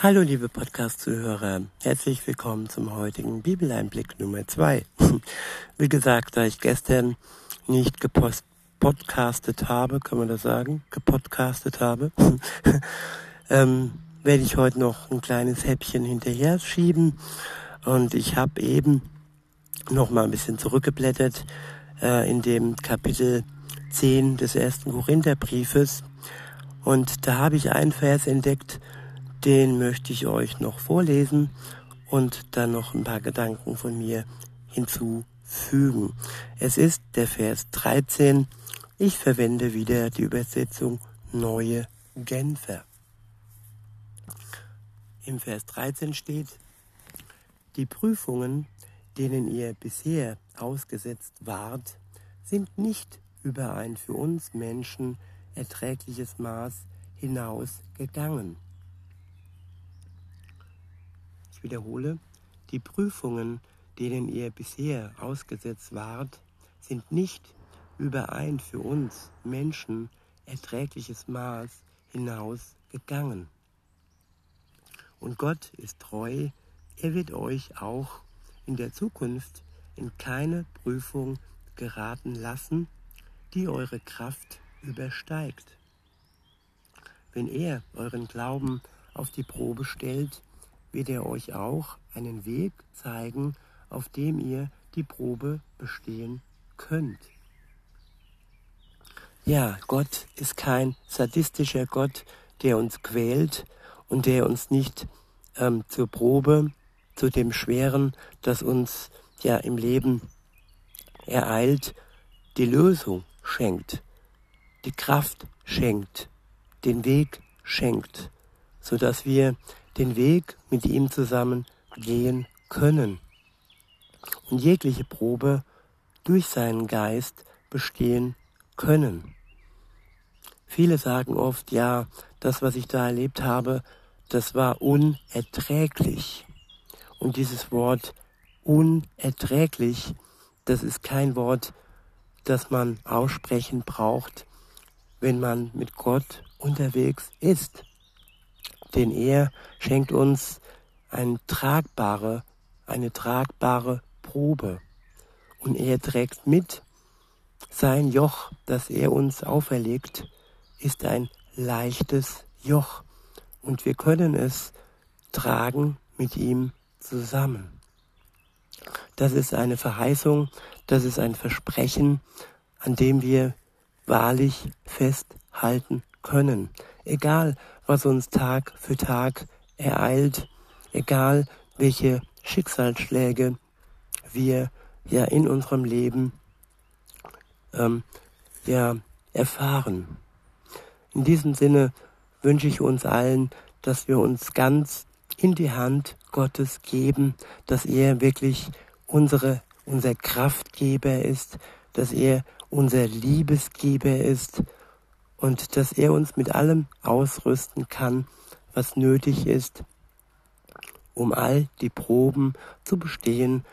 Hallo liebe Podcast-Zuhörer, herzlich willkommen zum heutigen Bibeleinblick Nummer 2. Wie gesagt, da ich gestern nicht gepodcastet habe, kann man das sagen, gepodcastet habe, ähm, werde ich heute noch ein kleines Häppchen hinterher schieben. Und ich habe eben noch mal ein bisschen zurückgeblättert äh, in dem Kapitel 10 des ersten Korintherbriefes. Und da habe ich einen Vers entdeckt, den möchte ich euch noch vorlesen und dann noch ein paar Gedanken von mir hinzufügen. Es ist der Vers 13. Ich verwende wieder die Übersetzung Neue Genfer. Im Vers 13 steht, die Prüfungen, denen ihr bisher ausgesetzt wart, sind nicht über ein für uns Menschen erträgliches Maß hinausgegangen wiederhole, die Prüfungen, denen ihr bisher ausgesetzt wart, sind nicht über ein für uns Menschen erträgliches Maß hinausgegangen. Und Gott ist treu, er wird euch auch in der Zukunft in keine Prüfung geraten lassen, die eure Kraft übersteigt. Wenn er euren Glauben auf die Probe stellt, wird er euch auch einen Weg zeigen, auf dem ihr die Probe bestehen könnt. Ja, Gott ist kein sadistischer Gott, der uns quält und der uns nicht ähm, zur Probe, zu dem Schweren, das uns ja im Leben ereilt, die Lösung schenkt, die Kraft schenkt, den Weg schenkt, so dass wir den Weg mit ihm zusammen gehen können und jegliche Probe durch seinen Geist bestehen können. Viele sagen oft, ja, das, was ich da erlebt habe, das war unerträglich. Und dieses Wort unerträglich, das ist kein Wort, das man aussprechen braucht, wenn man mit Gott unterwegs ist denn er schenkt uns eine tragbare, eine tragbare Probe. Und er trägt mit, sein Joch, das er uns auferlegt, ist ein leichtes Joch. Und wir können es tragen mit ihm zusammen. Das ist eine Verheißung, das ist ein Versprechen, an dem wir wahrlich festhalten können. Egal, was uns Tag für Tag ereilt, egal welche Schicksalsschläge wir ja in unserem Leben ähm, ja erfahren. In diesem Sinne wünsche ich uns allen, dass wir uns ganz in die Hand Gottes geben, dass er wirklich unsere, unser Kraftgeber ist, dass er unser Liebesgeber ist, und dass er uns mit allem ausrüsten kann, was nötig ist, um all die Proben zu bestehen,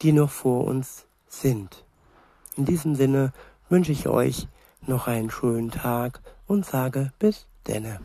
die noch vor uns sind. In diesem Sinne wünsche ich euch noch einen schönen Tag und sage bis denne.